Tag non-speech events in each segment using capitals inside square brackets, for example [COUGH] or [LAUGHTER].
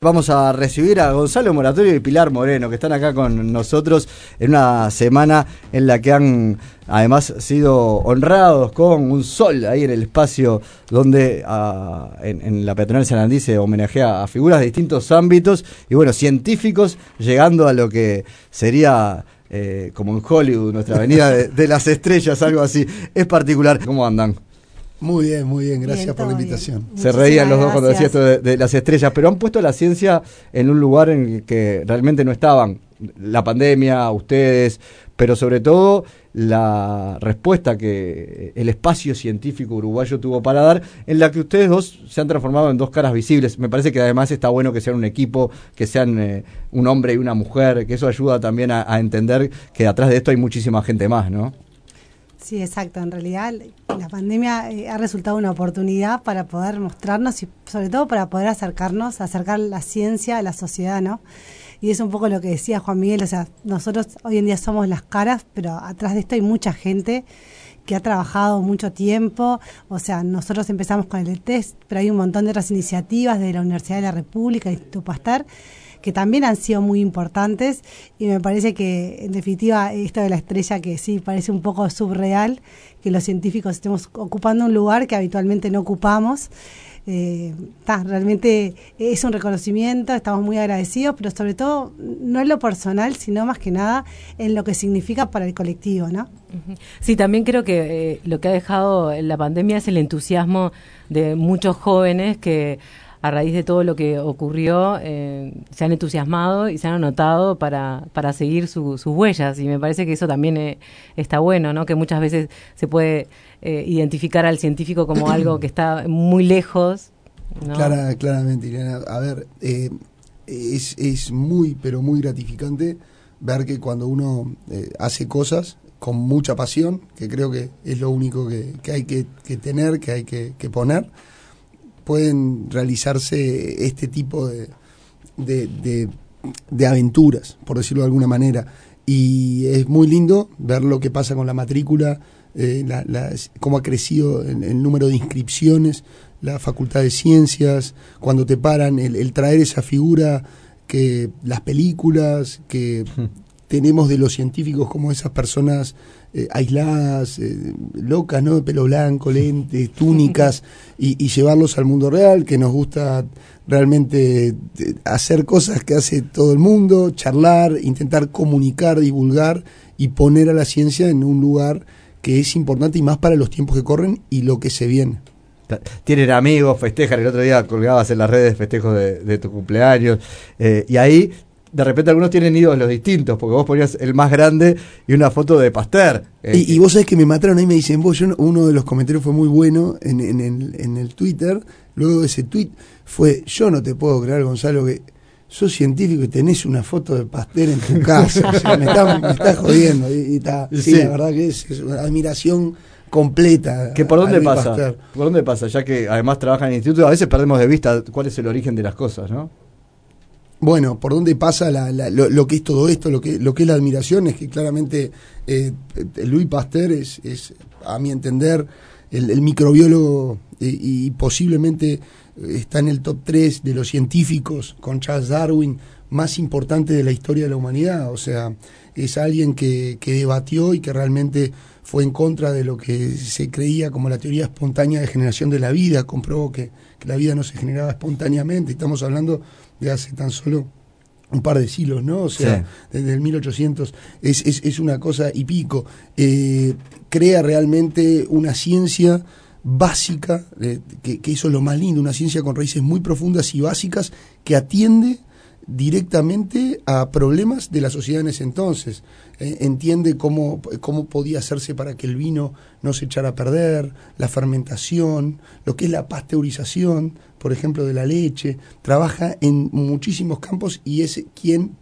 Vamos a recibir a Gonzalo Moratorio y Pilar Moreno, que están acá con nosotros en una semana en la que han además sido honrados con un sol ahí en el espacio donde ah, en, la peatonal San se homenajea a figuras de distintos ámbitos y bueno, científicos llegando a lo que sería eh, como en Hollywood, nuestra avenida de las estrellas, algo así. Es particular. ¿Cómo andan? Muy bien, muy bien, gracias por la invitación. Se reían los dos cuando decía esto de, las estrellas, pero han puesto la ciencia en un lugar en el que realmente no estaban. La pandemia, ustedes, pero sobre todo la respuesta que el espacio científico uruguayo tuvo para dar, en la que ustedes dos se han transformado en dos caras visibles. Me parece que además está bueno que sean un equipo, que sean eh, un hombre y una mujer, que eso ayuda también a, a entender que atrás de esto hay muchísima gente más, ¿no? Sí, exacto. En realidad la pandemia eh, ha resultado una oportunidad para poder mostrarnos y sobre todo para poder acercarnos, acercar la ciencia a la sociedad, ¿no? Y es un poco lo que decía Juan Miguel, o sea, nosotros hoy en día somos las caras, pero atrás de esto hay mucha gente que ha trabajado mucho tiempo, o sea, nosotros empezamos con el test, pero hay un montón de otras iniciativas de la Universidad de la República, Instituto Pasteur, que también han sido muy importantes y me parece que en definitiva esto de la estrella que sí parece un poco subreal, que los científicos estemos ocupando un lugar que habitualmente no ocupamos. Eh, realmente es un reconocimiento, estamos muy agradecidos, pero sobre todo no en lo personal, sino más que nada en lo que significa para el colectivo, ¿no? Sí, también creo que eh, lo que ha dejado la pandemia es el entusiasmo de muchos jóvenes que a raíz de todo lo que ocurrió, eh, se han entusiasmado y se han anotado para, para seguir sus huellas. Y me parece que eso también eh, está bueno, ¿no? Que muchas veces se puede eh, identificar al científico como [CLEARS THROAT] algo que está muy lejos. claramente, Irene. A ver, es, es muy, pero muy gratificante ver que cuando uno hace cosas con mucha pasión, que creo que es lo único que, que hay que, que, tener, que hay que, que poner, pueden realizarse este tipo de, de, aventuras, por decirlo de alguna manera. Y es muy lindo ver lo que pasa con la matrícula, eh, cómo ha crecido el, número de inscripciones, la Facultad de Ciencias, cuando te paran, el, traer esa figura que las películas que hmm. Tenemos de los científicos como esas personas eh, aisladas, eh, locas, ¿no? De pelo blanco, lentes, túnicas, [LAUGHS] y, llevarlos al mundo real, que nos gusta realmente eh, hacer cosas que hace todo el mundo, charlar, intentar comunicar, divulgar y poner a la ciencia en un lugar que es importante y más para los tiempos que corren y lo que se viene. Tienen amigos, festejan. El otro día colgabas en las redes festejos de, tu cumpleaños. y ahí de repente algunos tienen ídolos distintos, porque vos ponías el más grande y una foto de Pasteur. y, vos sabés que me mataron ahí me dicen, vos, yo, uno de los comentarios fue muy bueno en, en, el, en el Twitter, luego de ese tweet fue, yo no te puedo creer, Gonzalo, que sos científico y tenés una foto de Pasteur en tu [LAUGHS] casa, o sea, me estás jodiendo. Y, está, sí, la verdad que es, una admiración completa. ¿Que por dónde pasa? ¿Por dónde pasa? Ya que además trabaja en el instituto, a veces perdemos de vista cuál es el origen de las cosas, ¿no? Bueno, por dónde pasa lo, que es todo esto, lo que, lo que es la admiración, es que claramente eh, Louis Pasteur es, es, a mi entender, el, microbiólogo eh, y posiblemente está en el top 3 de los científicos con Charles Darwin más importante de la historia de la humanidad. O sea, es alguien que, debatió y que realmente fue en contra de lo que se creía como la teoría espontánea de generación de la vida, comprobó que la vida no se generaba espontáneamente. Estamos hablando de hace tan solo un par de siglos, ¿no? O sea, desde el 1800 es, es, es una cosa y pico. Eh, crea realmente una ciencia básica, eh, que, que, eso es lo más lindo, una ciencia con raíces muy profundas y básicas que atiende directamente a problemas de la sociedad en ese entonces. Eh, entiende cómo, cómo podía hacerse para que el vino no se echara a perder, la fermentación, lo que es la pasteurización, por ejemplo, de la leche. Trabaja en muchísimos campos y es quien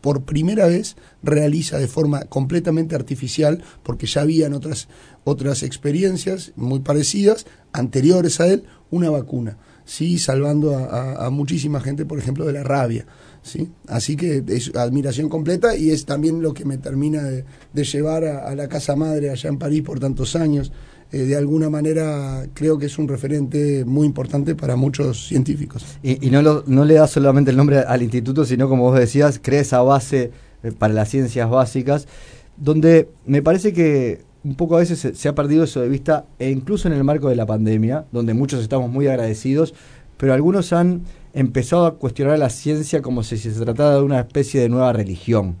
por primera vez realiza de forma completamente artificial, porque ya habían otras, otras experiencias muy parecidas, anteriores a él, una vacuna, ¿sí? salvando a muchísima gente, por ejemplo, de la rabia. ¿Sí? Así que es admiración completa y es también lo que me termina de, llevar a, la casa madre allá en París por tantos años. eh, de alguna manera creo que es un referente muy importante para muchos científicos. Y, no, no le da solamente el nombre al instituto, sino como vos decías, crea esa base eh, para las ciencias básicas, donde me parece que un poco a veces se, ha perdido eso de vista, e incluso en el marco de la pandemia, donde muchos estamos muy agradecidos, pero algunos han empezado a cuestionar la ciencia como si se tratara de una especie de nueva religión,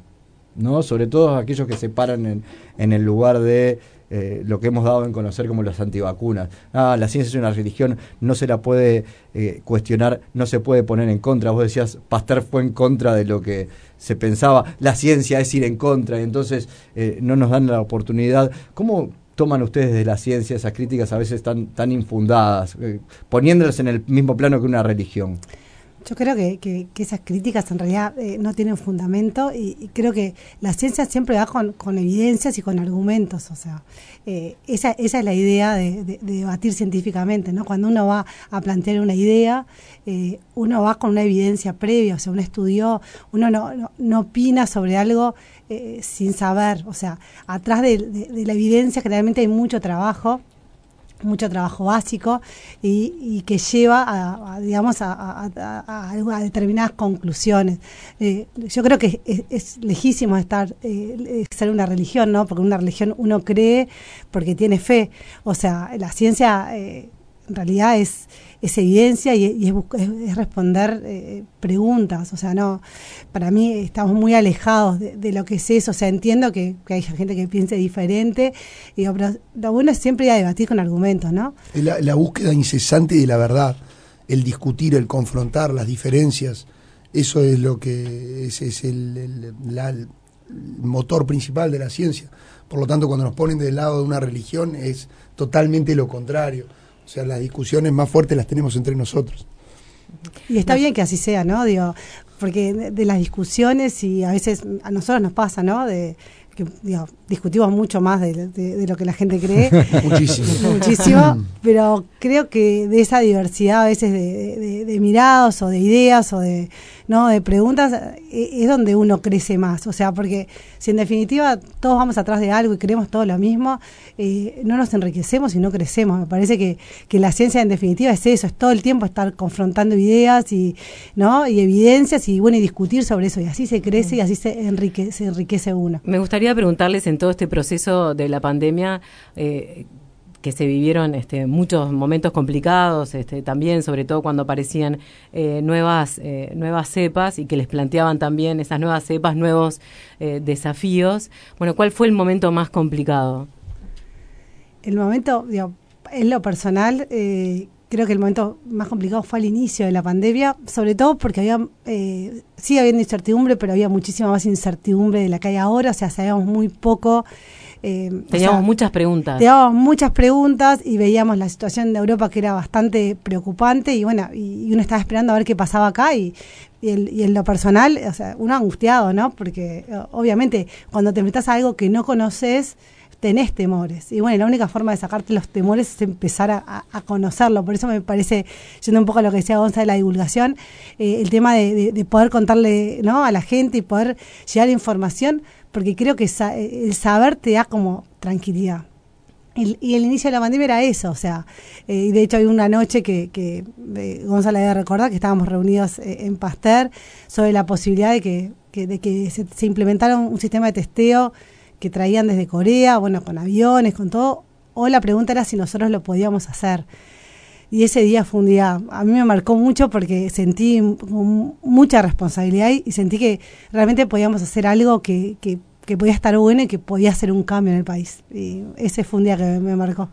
¿no? Sobre todo aquellos que se paran en, en el lugar de eh, lo que hemos dado en conocer como las antivacunas. Ah, la ciencia es una religión, no se la puede eh, cuestionar, no se puede poner en contra. Vos decías, Pasteur fue en contra de lo que se pensaba, la ciencia es ir en contra, y entonces eh, no nos dan la oportunidad. ¿Cómo toman ustedes de la ciencia esas críticas a veces tan, tan infundadas, poniéndolas en el mismo plano que una religión? Yo creo que, que, esas críticas en realidad eh, no tienen fundamento y, creo que la ciencia siempre va con, con evidencias y con argumentos. O sea, eh, esa, esa es la idea de, debatir científicamente. ¿no? Cuando uno va a plantear una idea, eh, uno va con una evidencia previa, o sea, uno estudió, uno no, no, opina sobre algo sin saber. O sea, atrás de, de la evidencia generalmente hay mucho trabajo mucho trabajo básico y, que lleva a, digamos a, determinadas conclusiones. Eh, yo creo que es, legítimo estar eh, ser una religión no porque una religión uno cree porque tiene fe. O sea la ciencia eh, en realidad es es evidencia y, es, responder eh, preguntas. O sea, no, para mí estamos muy alejados de, lo que es eso. O sea, entiendo que, hay gente que piense diferente, y, pero lo bueno es siempre ir a debatir con argumentos, ¿no? La, búsqueda incesante de la verdad, el discutir, el confrontar las diferencias, eso es lo que es, es el motor principal de la ciencia. Por lo tanto, cuando nos ponen del lado de una religión es totalmente lo contrario o sea, las discusiones más fuertes las tenemos entre nosotros. Y está bien que así sea, ¿no? Digo, porque de, las discusiones y a veces a nosotros nos pasa, ¿no? De que discutimos mucho más de, lo que la gente cree. [LAUGHS] Muchísimo. [LAUGHS] Muchísimo. pero creo que de esa diversidad a veces de, mirados o de ideas o de, ¿no? de preguntas e, es donde uno crece más. O sea, porque si en definitiva todos vamos atrás de algo y creemos todo lo mismo, eh, no nos enriquecemos y no crecemos. Me parece que, que la ciencia en definitiva es eso, es todo el tiempo estar confrontando ideas y, ¿no? y evidencias y bueno y discutir sobre eso. Y así se crece y así se, enrique, se enriquece uno. Me gustaría preguntarles en todo este proceso de la pandemia, eh, que se vivieron este, muchos momentos complicados, este, también sobre todo cuando aparecían eh, nuevas, eh, nuevas cepas y que les planteaban también esas nuevas cepas, nuevos desafíos. Bueno, ¿cuál fue el momento más complicado? El momento, en lo personal, creo que el momento más complicado fue al inicio de la pandemia, sobre todo porque había, eh, sí había incertidumbre, pero había muchísima más incertidumbre de la que hay ahora, o sea, sabíamos muy poco. Eh, teníamos muchas preguntas. Teníamos muchas preguntas y veíamos la situación de Europa que era bastante preocupante y bueno, y, uno estaba esperando a ver qué pasaba acá y, y, en lo personal, o sea, uno angustiado, ¿no? Porque obviamente cuando te metas a algo que no conoces, tenés temores. Y bueno, la única forma de sacarte los temores es empezar a, conocerlo. Por eso me parece, yendo un poco a lo que decía Gonzalo de la divulgación, eh, el tema de, poder contarle ¿no? a la gente y poder llegar información, porque creo que el saber te da como tranquilidad. y el inicio de la pandemia era eso, o sea, eh, de hecho hay una noche que, que eh, Gonzalo debe recordar que estábamos reunidos en Pasteur sobre la posibilidad de que, de que se, se implementara un sistema de testeo que traían desde Corea, bueno, con aviones, con todo, o la pregunta era si nosotros lo podíamos hacer. Y ese día fue un día, a mí me marcó mucho porque sentí mucha responsabilidad y sentí que realmente podíamos hacer algo que, que, podía estar bueno y que podía hacer un cambio en el país. Ese fue un día que me marcó.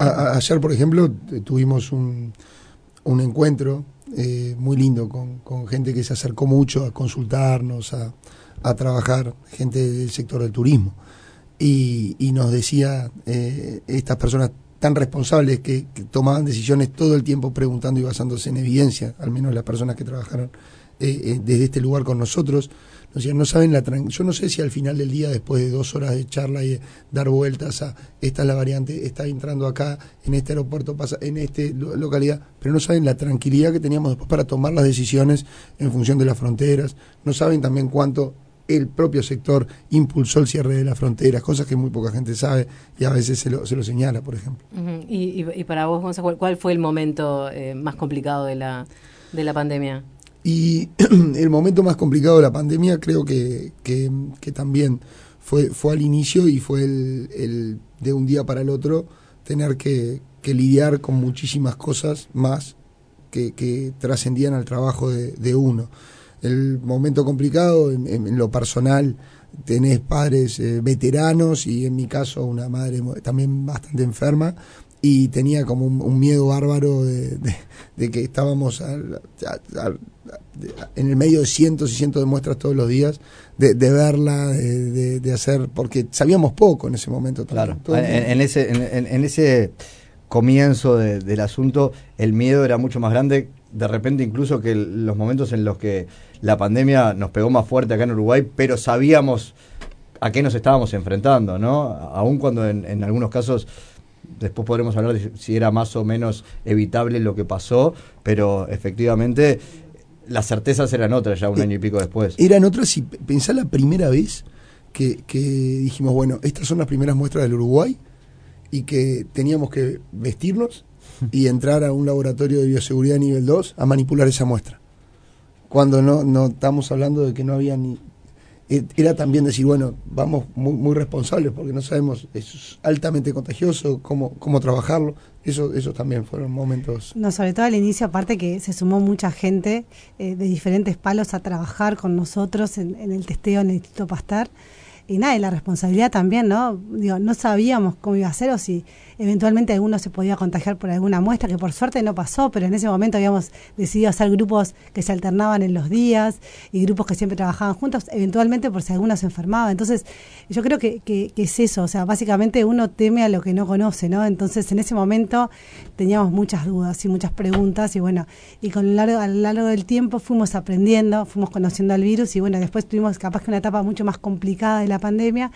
ayer, por ejemplo, tuvimos un, un encuentro eh, muy lindo con, con gente que se acercó mucho a consultarnos, a, a trabajar gente del sector del turismo. Y, y nos decía eh, estas personas tan responsables que, tomaban decisiones todo el tiempo preguntando y basándose en evidencia, al menos las personas que trabajaron eh, eh, desde este lugar con nosotros, nos decían, no saben la yo no sé si al final del día, después de dos horas de charla y de dar vueltas a esta es la variante, está entrando acá, en este aeropuerto pasa, en esta localidad, pero no saben la tranquilidad que teníamos después para tomar las decisiones en función de las fronteras, no saben también cuánto el propio sector impulsó el cierre de las fronteras, cosas que muy poca gente sabe y a veces se lo, se lo señala, por ejemplo. ¿Y, y, para vos, Gonzalo, ¿cuál, fue el momento eh, más complicado de la, de la pandemia? Y [CLEARS THROAT] el momento más complicado de la pandemia creo que, que, también fue, fue al inicio y fue el, el de un día para el otro tener que, que lidiar con muchísimas cosas más que, que trascendían al trabajo de, de uno el momento complicado en, lo personal tenés padres eh, veteranos y en mi caso una madre también bastante enferma y tenía como un, miedo bárbaro de, que estábamos en el medio de cientos y cientos de muestras todos los días, de, verla, de, hacer, porque sabíamos poco en ese momento. Claro, en, ese, en, ese comienzo del asunto el miedo era mucho más grande, de repente incluso que los momentos en los que la pandemia nos pegó más fuerte acá en Uruguay, pero sabíamos a qué nos estábamos enfrentando, ¿no? Aun cuando en, algunos casos después podremos hablar de si era más o menos evitable lo que pasó, pero efectivamente las certezas eran otras ya un eh, año y pico después. Eran otras y pensá la primera vez que, que dijimos, bueno, estas son las primeras muestras del Uruguay y que teníamos que vestirnos [LAUGHS] y entrar a un laboratorio de bioseguridad nivel 2 a manipular esa muestra cuando no, no estamos hablando de que no había ni... Eh, era también decir, bueno, vamos muy, muy responsables porque no sabemos, es altamente contagioso, cómo, cómo trabajarlo. Eso, esos también fueron momentos. No, sobre todo al inicio, aparte que se sumó mucha gente eh, de diferentes palos a trabajar con nosotros en, en el testeo en el Instituto Pastar y nada, y la responsabilidad también, ¿no? Digo, no sabíamos cómo iba a ser o si eventualmente alguno se podía contagiar por alguna muestra, que por suerte no pasó, pero en ese momento habíamos decidido hacer grupos que se alternaban en los días y grupos que siempre trabajaban juntos, eventualmente por si alguno se enfermaba. Entonces, yo creo que, es eso, o sea, básicamente uno teme a lo que no conoce, ¿no? Entonces, en ese momento teníamos muchas dudas y muchas preguntas y bueno, y con largo, a lo largo del tiempo fuimos aprendiendo, fuimos conociendo al virus y bueno, después tuvimos capaz que una etapa mucho más complicada de la pandemia,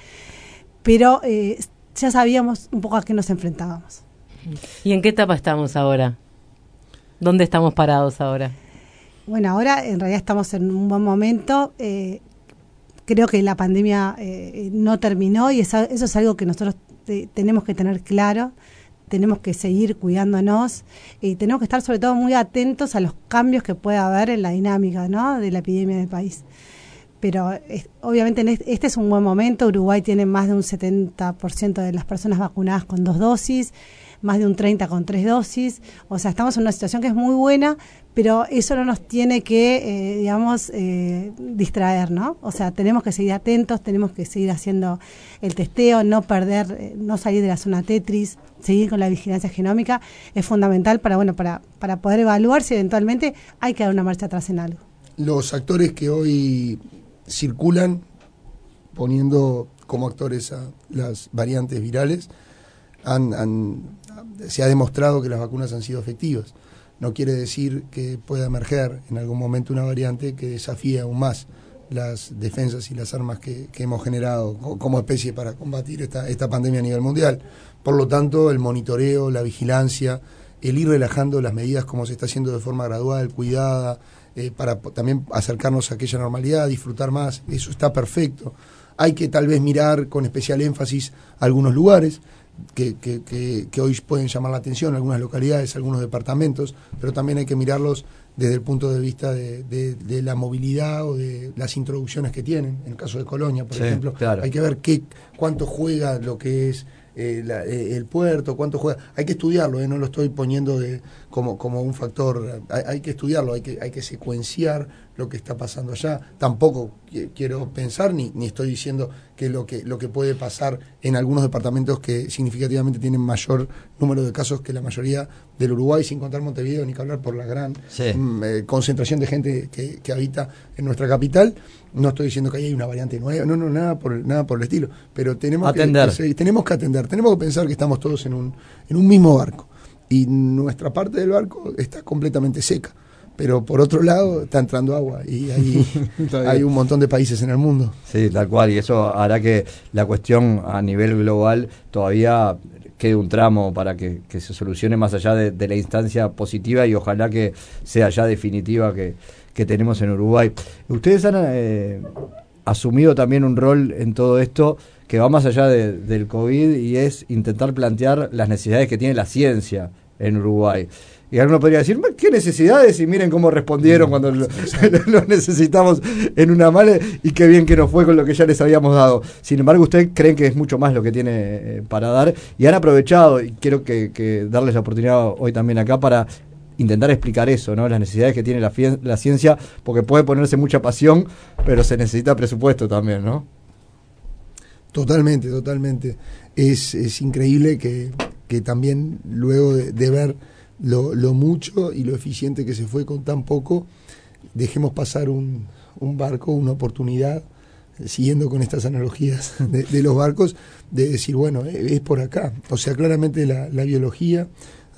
pero eh, ya sabíamos un poco a qué nos enfrentábamos. ¿Y en qué etapa estamos ahora? ¿Dónde estamos parados ahora? Bueno, ahora en realidad estamos en un buen momento. Eh, creo que la pandemia eh, no terminó y eso, es algo que nosotros tenemos que tener claro. Tenemos que seguir cuidándonos y tenemos que estar sobre todo muy atentos a los cambios que pueda haber en la dinámica ¿no? de la epidemia del país pero obviamente este, es un buen momento. Uruguay tiene más de un 70% de las personas vacunadas con dos dosis, más de un 30% con tres dosis. O sea, estamos en una situación que es muy buena, pero eso no nos tiene que, eh, digamos, eh, distraer, ¿no? O sea, tenemos que seguir atentos, tenemos que seguir haciendo el testeo, no perder, eh, no salir de la zona Tetris, seguir con la vigilancia genómica. Es fundamental para, bueno, para, para poder evaluar si eventualmente hay que dar una marcha atrás en algo. Los actores que hoy circulan poniendo como actores a las variantes virales, se ha demostrado que las vacunas han sido efectivas. No quiere decir que pueda emerger en algún momento una variante que desafíe aún más las defensas y las armas que, hemos generado como especie para combatir esta, esta pandemia a nivel mundial. Por lo tanto, el monitoreo, la vigilancia, el ir relajando las medidas como se está haciendo de forma gradual, cuidada, eh, para también acercarnos a aquella normalidad, disfrutar más, eso está perfecto. Hay que tal vez mirar con especial énfasis algunos lugares que, que, que, hoy pueden llamar la atención, algunas localidades, algunos departamentos, pero también hay que mirarlos desde el punto de vista de, de, la movilidad o de las introducciones que tienen. En el caso de Colonia, por ejemplo, hay que ver qué, cuánto juega lo que es eh, eh, el puerto, cuánto juega. Hay que estudiarlo, eh, no lo estoy poniendo de, como, como un factor. Hay, que estudiarlo, hay que, hay que secuenciar lo que está pasando allá. Tampoco quiero pensar ni, ni estoy diciendo que lo que lo que puede pasar en algunos departamentos que significativamente tienen mayor número de casos que la mayoría del Uruguay, sin contar Montevideo, ni que hablar por la gran mm, concentración de gente que, que habita en nuestra capital. No estoy diciendo que hay una variante nueva, no, no, nada por, nada por el estilo, pero tenemos Que, tenemos que atender, tenemos que pensar que estamos todos en un, en un mismo barco y nuestra parte del barco está completamente seca. Pero por otro lado está entrando agua y hay, [LAUGHS] hay un montón de países en el mundo. Sí, tal cual, y eso hará que la cuestión a nivel global todavía quede un tramo para que, se solucione más allá de, la instancia positiva y ojalá que sea ya definitiva que, que tenemos en Uruguay. Ustedes han, eh, asumido también un rol en todo esto que va más allá del COVID y es intentar plantear las necesidades que tiene la ciencia en Uruguay. Y alguno podría decir, ¿qué necesidades? Y miren cómo respondieron cuando [LAUGHS] lo, necesitamos en una mala y qué bien que nos fue con lo que ya les habíamos dado. Sin embargo, ustedes creen que es mucho más lo que tiene eh, para dar y han aprovechado, y quiero que, darles la oportunidad hoy también acá para intentar explicar eso, ¿no? Las necesidades que tiene la, la ciencia, porque puede ponerse mucha pasión, pero se necesita presupuesto también, ¿no? Totalmente, totalmente. Es, es increíble que, que también luego de ver lo, lo, mucho y lo eficiente que se fue con tan poco, dejemos pasar un, un barco, una oportunidad, siguiendo con estas analogías [LAUGHS] de, los barcos, de decir, bueno, es por acá. O sea, claramente la, la biología,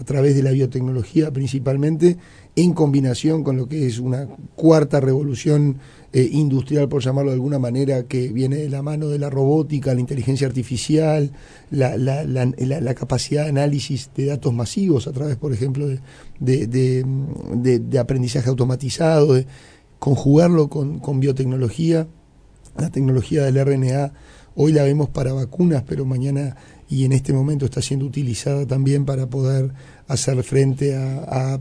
a través de la biotecnología principalmente, en combinación con lo que es una cuarta revolución eh, industrial, por llamarlo de alguna manera, que viene de la mano de la robótica, la inteligencia artificial, la, la, la, capacidad de análisis de datos masivos a través, por ejemplo, de, de, aprendizaje automatizado, de conjugarlo con, con biotecnología, la tecnología del RNA. Hoy la vemos para vacunas, pero mañana y en este momento está siendo utilizada también para poder hacer frente a,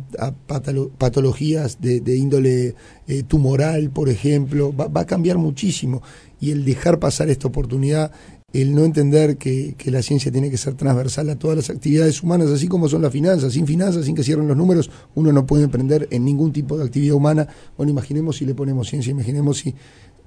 patologías de, índole eh, tumoral, por ejemplo, va, a cambiar muchísimo. Y el dejar pasar esta oportunidad, el no entender que, que, la ciencia tiene que ser transversal a todas las actividades humanas, así como son las finanzas. Sin finanzas, sin que cierren los números, uno no puede emprender en ningún tipo de actividad humana. Bueno, imaginemos si le ponemos ciencia, imaginemos si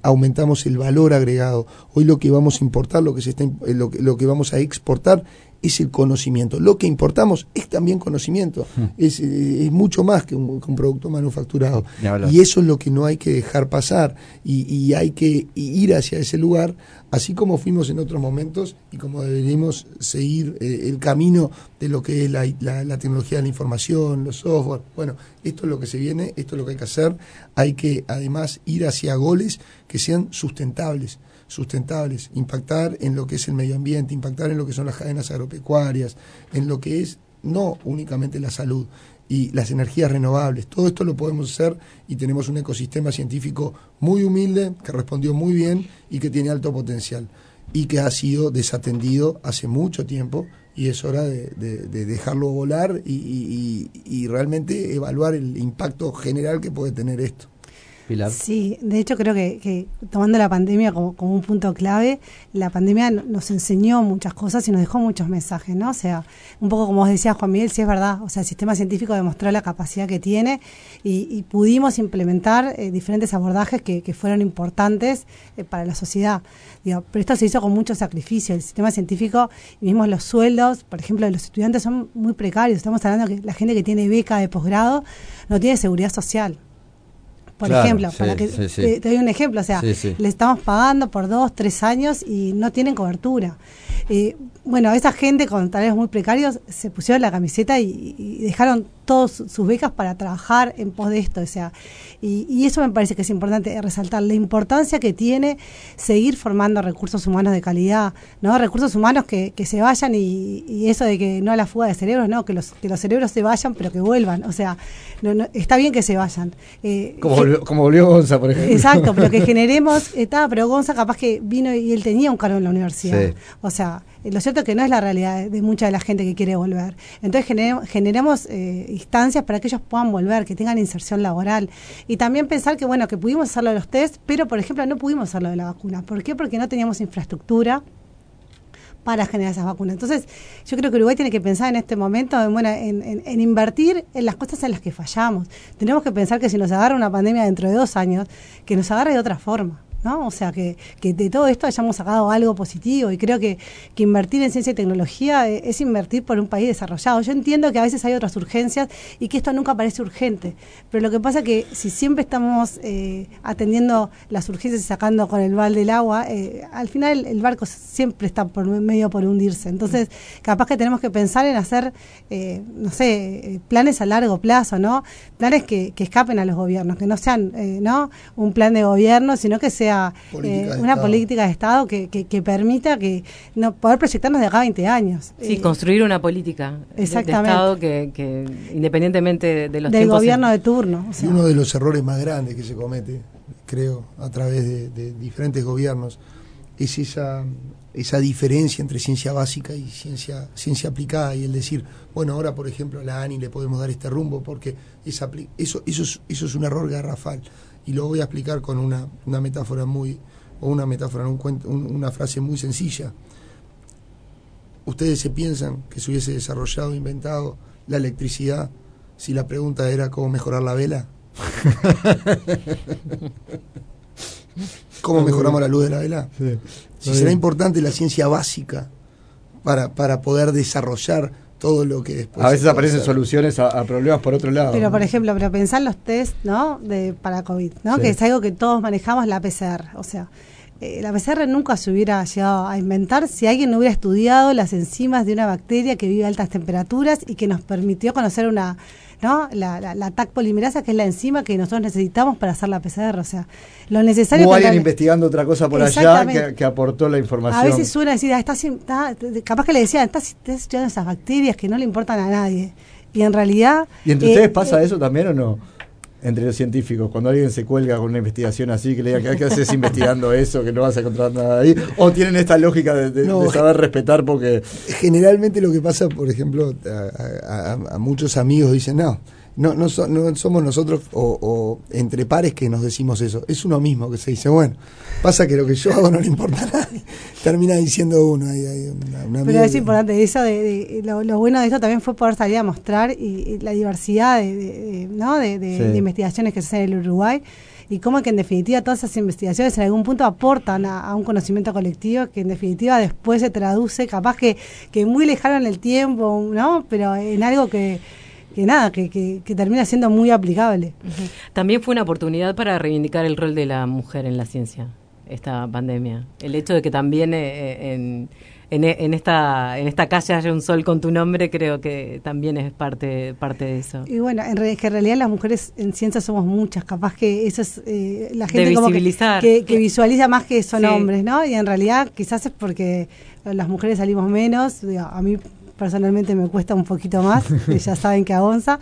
aumentamos el valor agregado. Hoy lo que vamos a importar, lo que, se está, lo, lo que vamos a exportar es el conocimiento. Lo que importamos es también conocimiento, hmm. es, es, mucho más que un, producto manufacturado. Y eso es lo que no hay que dejar pasar y, y, hay que ir hacia ese lugar, así como fuimos en otros momentos y como deberíamos seguir eh, el camino de lo que es la, la, tecnología de la información, los software. Bueno, esto es lo que se viene, esto es lo que hay que hacer. Hay que además ir hacia goles que sean sustentables sustentables, impactar en lo que es el medio ambiente, impactar en lo que son las cadenas agropecuarias, en lo que es no únicamente la salud y las energías renovables. Todo esto lo podemos hacer y tenemos un ecosistema científico muy humilde, que respondió muy bien y que tiene alto potencial y que ha sido desatendido hace mucho tiempo y es hora de, dejarlo volar y realmente evaluar el impacto general que puede tener esto. Sí, de hecho creo que, tomando la pandemia como, un punto clave, la pandemia nos enseñó muchas cosas y nos dejó muchos mensajes, ¿no? O sea, un poco como vos decías Juan Miguel, sí es verdad, o sea, el sistema científico demostró la capacidad que tiene y, pudimos implementar eh, diferentes abordajes que, fueron importantes eh, para la sociedad. Digo, pero esto se hizo con mucho sacrificio. El sistema científico, y mismo los sueldos, por ejemplo, de los estudiantes son muy precarios. Estamos hablando que la gente que tiene beca de posgrado no tiene seguridad social por ejemplo, para que Te, doy un ejemplo, o sea, le estamos pagando por dos, tres años y no tienen cobertura. Eh, bueno, esa gente con talleres muy precarios se pusieron la camiseta y, dejaron todas sus becas para trabajar en pos de esto. O sea, y, eso me parece que es importante resaltar la importancia que tiene seguir formando recursos humanos de calidad, ¿no? Recursos humanos que, que se vayan y, eso de que no a la fuga de cerebros, no, que los, que los cerebros se vayan pero que vuelvan. O sea, no, está bien que se vayan. Eh, como, volvió, como volvió Gonza, por ejemplo. Exacto, pero que [LAUGHS] generemos, estaba, pero Gonza capaz que vino y él tenía un cargo en la universidad. O sea, eh, lo cierto es que no es la realidad de mucha de la gente que quiere volver. Entonces generemos eh, instancias para que ellos puedan volver, que tengan inserción laboral. Y también pensar que, bueno, que pudimos hacerlo de los test, pero, por ejemplo, no pudimos hacerlo de la vacuna. ¿Por qué? Porque no teníamos infraestructura para generar esas vacunas. Entonces, yo creo que Uruguay tiene que pensar en este momento en, bueno, en, invertir en las cosas en las que fallamos. Tenemos que pensar que si nos agarra una pandemia dentro de dos años, que nos agarre de otra forma. ¿No? O sea, que, que, de todo esto hayamos sacado algo positivo y creo que, que invertir en ciencia y tecnología e, es, invertir por un país desarrollado. Yo entiendo que a veces hay otras urgencias y que esto nunca parece urgente, pero lo que pasa es que si siempre estamos eh, atendiendo las urgencias y sacando con el balde del agua, eh, al final el, barco siempre está por medio por hundirse. Entonces, capaz que tenemos que pensar en hacer, eh, no sé, planes a largo plazo, ¿no? Planes que, que escapen a los gobiernos, que no sean, ¿no? Un plan de gobierno, sino que sea eh, una política de Estado que, que, permita que no poder proyectarnos de acá a 20 años. Sí, eh, construir una política de, Estado que, independientemente de los del gobierno de turno. Y uno de los errores más grandes que se comete creo, a través de, diferentes gobiernos, es esa, esa diferencia entre ciencia básica y ciencia, ciencia aplicada y el decir, bueno, ahora por ejemplo a la ANI le podemos dar este rumbo porque eso, eso, es, eso es un error garrafal. Y lo voy a explicar con una, una metáfora muy, o una metáfora, un una frase muy sencilla. ¿Ustedes se piensan que se hubiese desarrollado, inventado la electricidad si la pregunta era cómo mejorar la vela? ¿Cómo mejoramos la luz de la vela? Si será importante la ciencia básica para, para poder desarrollar todo lo que después. A veces aparecen soluciones a, problemas por otro lado. Pero, por ejemplo, pero pensar los test, ¿no? De, para COVID, ¿no? Que es algo que todos manejamos, la PCR. O sea, eh, la PCR nunca se hubiera llegado a inventar si alguien no hubiera estudiado las enzimas de una bacteria que vive a altas temperaturas y que nos permitió conocer una, ¿no? La, la, TAC polimerasa, que es la enzima que nosotros necesitamos para hacer la PCR. O sea, lo necesario. O alguien investigando otra cosa por allá que, aportó la información. A veces suena decir, ah, está, capaz que le decían, estás, estudiando esas bacterias que no le importan a nadie. Y en realidad. ¿Y entre ustedes eh, pasa eh, eso también o no? Entre los científicos, cuando alguien se cuelga con una investigación así, que le diga que haces investigando eso, que no vas a encontrar nada ahí, o tienen esta lógica de, saber respetar porque... Generalmente lo que pasa, por ejemplo, a muchos amigos dicen, no, no, no, somos nosotros o, entre pares que nos decimos eso, es uno mismo que se dice, bueno, pasa que lo que yo hago no le importa a nadie, [LAUGHS] termina diciendo uno. Pero es importante, eso de, lo, bueno de esto también fue poder salir a mostrar y, la diversidad de, ¿no? de, investigaciones que se hacen en el Uruguay y cómo que en definitiva todas esas investigaciones en algún punto aportan a, un conocimiento colectivo que en definitiva después se traduce, capaz que, que muy lejano en el tiempo, ¿no? Pero en algo que que nada, que, que, termina siendo muy aplicable. También fue una oportunidad para reivindicar el rol de la mujer en la ciencia, esta pandemia. El hecho de que también eh, eh, en, en, esta en esta calle haya un sol con tu nombre, creo que también es parte parte de eso. Y bueno, en, que en realidad las mujeres en ciencia somos muchas, capaz que eso es eh, la gente que, visualiza más que son hombres, ¿no? Y en realidad quizás es porque las mujeres salimos menos, a mí personalmente me cuesta un poquito más, [LAUGHS] ya saben que avanza.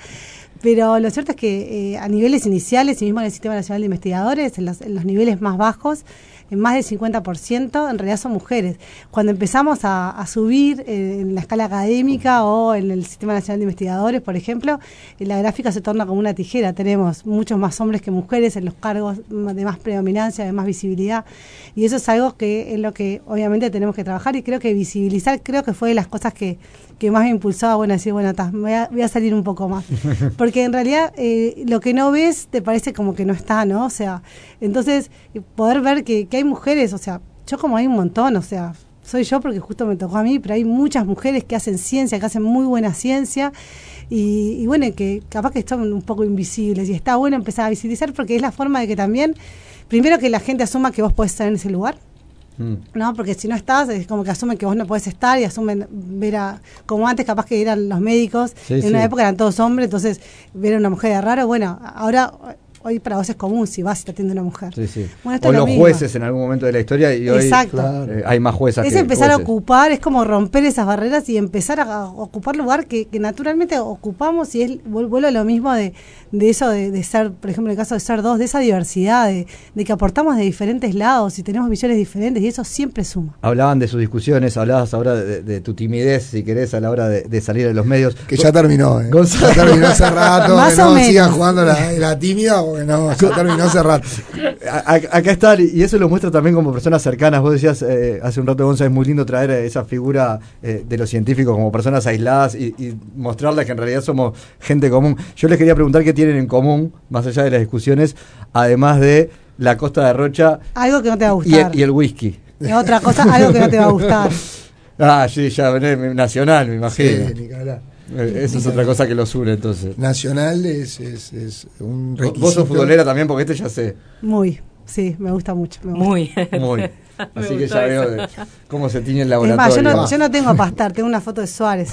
Pero lo cierto es que eh, a niveles iniciales, y mismo en el Sistema Nacional de Investigadores, en los, en los niveles más bajos, en más del 50% en realidad son mujeres. Cuando empezamos a, subir eh, en la escala académica o en el Sistema Nacional de Investigadores, por ejemplo, eh, la gráfica se torna como una tijera. Tenemos muchos más hombres que mujeres en los cargos de más predominancia, de más visibilidad. Y eso es algo que es lo que obviamente tenemos que trabajar y creo que visibilizar, creo que fue de las cosas que, que más me impulsaba, bueno, decir, bueno, voy, a, voy, a, salir un poco más. [LAUGHS] Porque en realidad eh, lo que no ves te parece como que no está, ¿no? O sea, entonces poder ver que, que hay mujeres, o sea, yo como hay un montón, o sea, soy yo porque justo me tocó a mí, pero hay muchas mujeres que hacen ciencia, que hacen muy buena ciencia. Y, bueno, que capaz que están un poco invisibles y está bueno empezar a visibilizar porque es la forma de que también, primero que la gente asuma que vos podés estar en ese lugar, Mm. ¿no? Porque si no estás, es como que asumen que vos no puedes estar y asumen ver a, como antes capaz que eran los médicos, en una época eran todos hombres, entonces ver a una mujer de raro, bueno, ahora hoy para vos es común si vas y te atiende una mujer. o los jueces en algún momento de la historia y hoy eh, hay más jueces. Es empezar a ocupar, es como romper esas barreras y empezar a, ocupar lugar que, naturalmente ocupamos y es vuelvo a lo mismo de, de eso de, ser, por ejemplo, en el caso de ser dos, de esa diversidad, de, que aportamos de diferentes lados y tenemos visiones diferentes y eso siempre suma. Hablaban de sus discusiones, hablabas ahora de, tu timidez, si querés, a la hora de, salir de los medios. Que ya terminó, ¿eh? ya terminó hace rato, [LAUGHS] Más no sigan jugando la, la tímida no, [LAUGHS] ya terminó rato. Acá está, y eso lo muestra también como personas cercanas. Vos decías eh, hace un rato, González, es muy lindo traer esa figura eh, de los científicos como personas aisladas y, y, mostrarles que en realidad somos gente común. Yo les quería preguntar qué tienen en común, más allá de las discusiones, además de la costa de Rocha. Algo que no te va a gustar. Y, el whisky. otra cosa, algo que no te va a gustar. [LAUGHS] ah, sí, ya, nacional, me imagino. Sí, eh, Esa es otra cosa que los une entonces. Nacional es, es, es un requisito. Vos sos futbolera también porque este ya sé. Muy, sí, me gusta mucho. Muy. [LAUGHS] Muy. Así que ya veo cómo se tiene el laboratorio. Es más, yo no, tengo a pastar, tengo una foto de Suárez.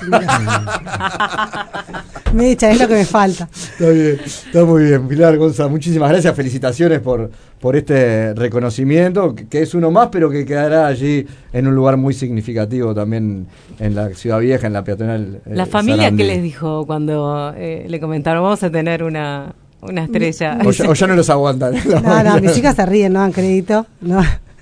me echa, es lo que me falta. Está bien, está muy bien. Pilar González, muchísimas gracias, felicitaciones por, por este reconocimiento, que, es uno más, pero que quedará allí en un lugar muy significativo también en la Ciudad Vieja, en la peatonal. Eh, la familia, ¿qué les dijo cuando eh, le comentaron, vamos a tener una una estrella. O ya, o ya no los aguantan. No, no, [LAUGHS] mis chicas se ríen, no dan crédito. No.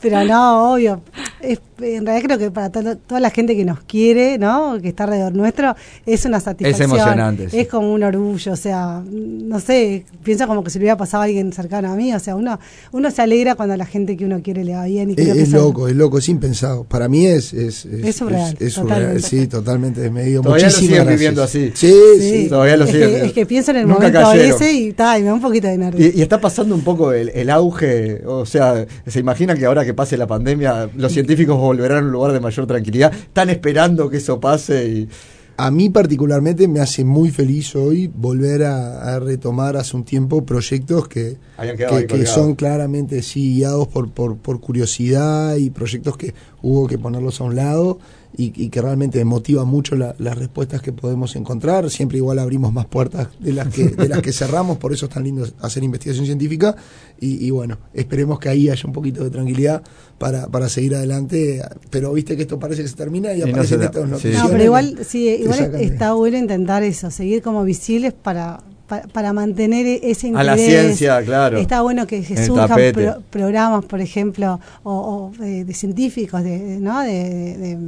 Pero no, obvio. Es, en realidad creo que para to- toda la gente que nos quiere, ¿no? Que está alrededor nuestro, es una satisfacción. emocionante, sí. Es como un orgullo, o sea, no sé, piensa como que si le hubiera pasado a alguien cercano a mí, o sea, uno uno se alegra cuando a la gente que uno quiere le va bien. Y Es, es loco, es loco, es impensado. Para mí es. Es, Es surreal, es surreal, totalmente. sí, totalmente desmedido. Todavía lo siguen gracias. viviendo así. Sí, Sí, sí. todavía lo es siguen. que, es que pienso en el Nunca momento ese y, ta, y me da un poquito de nervio. Y, y está pasando un poco el, el auge, o sea, se imagina que ahora que pase la pandemia, los científicos volverán a un lugar de mayor tranquilidad. Están esperando que eso pase y A mí particularmente me hace muy feliz hoy volver a, a retomar hace un tiempo proyectos que, que, son claramente sí guiados por, por, por curiosidad y proyectos que hubo que ponerlos a un lado y, y que realmente motiva mucho la- las respuestas que podemos encontrar. Siempre igual abrimos más puertas de las que, de las que cerramos, por eso es tan lindo hacer investigación científica y, y bueno, esperemos que ahí haya un poquito de tranquilidad para, para seguir adelante, pero viste que esto parece que se termina y, Y no aparecen da- estas sí. noticias. No, pero igual, sí, igual está bueno intentar eso, seguir como visibles para, para, para mantener e- ese interés. a la ciencia, claro. Está bueno que, que surjan pro- programas, por ejemplo, o, o, eh, de científicos, de, de- ¿no? De, de- de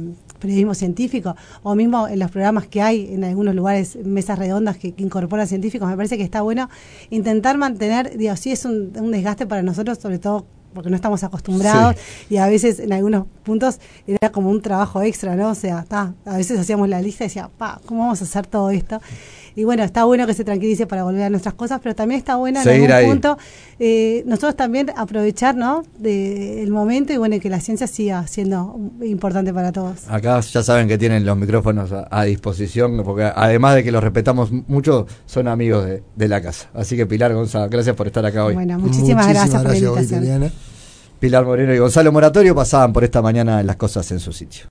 periodismo científico, o mismo en los programas que hay en algunos lugares, mesas redondas que, que incorporan científicos. Me parece que está bueno intentar mantener, digo, sí es un, un desgaste para nosotros, sobre todo porque no estamos acostumbrados y a veces en algunos puntos era como un trabajo extra, ¿no? O sea, ta, a veces hacíamos la lista y decía, pa, ¿cómo vamos a hacer todo esto? Y bueno, está bueno que se tranquilice para volver a nuestras cosas, pero también está bueno en algún ahí. punto eh, nosotros también aprovechar, ¿no? De, el momento y bueno, que la ciencia siga siendo importante para todos. acá ya saben que tienen los micrófonos a, a disposición, porque además de que los respetamos mucho, son amigos de, de la casa. Así que Pilar González, gracias por estar acá hoy. Bueno, muchísimas, gracias por la gracias, invitación. Italiana. Pilar Moreno y Gonzalo Moratorio pasaban por esta mañana las cosas en su sitio.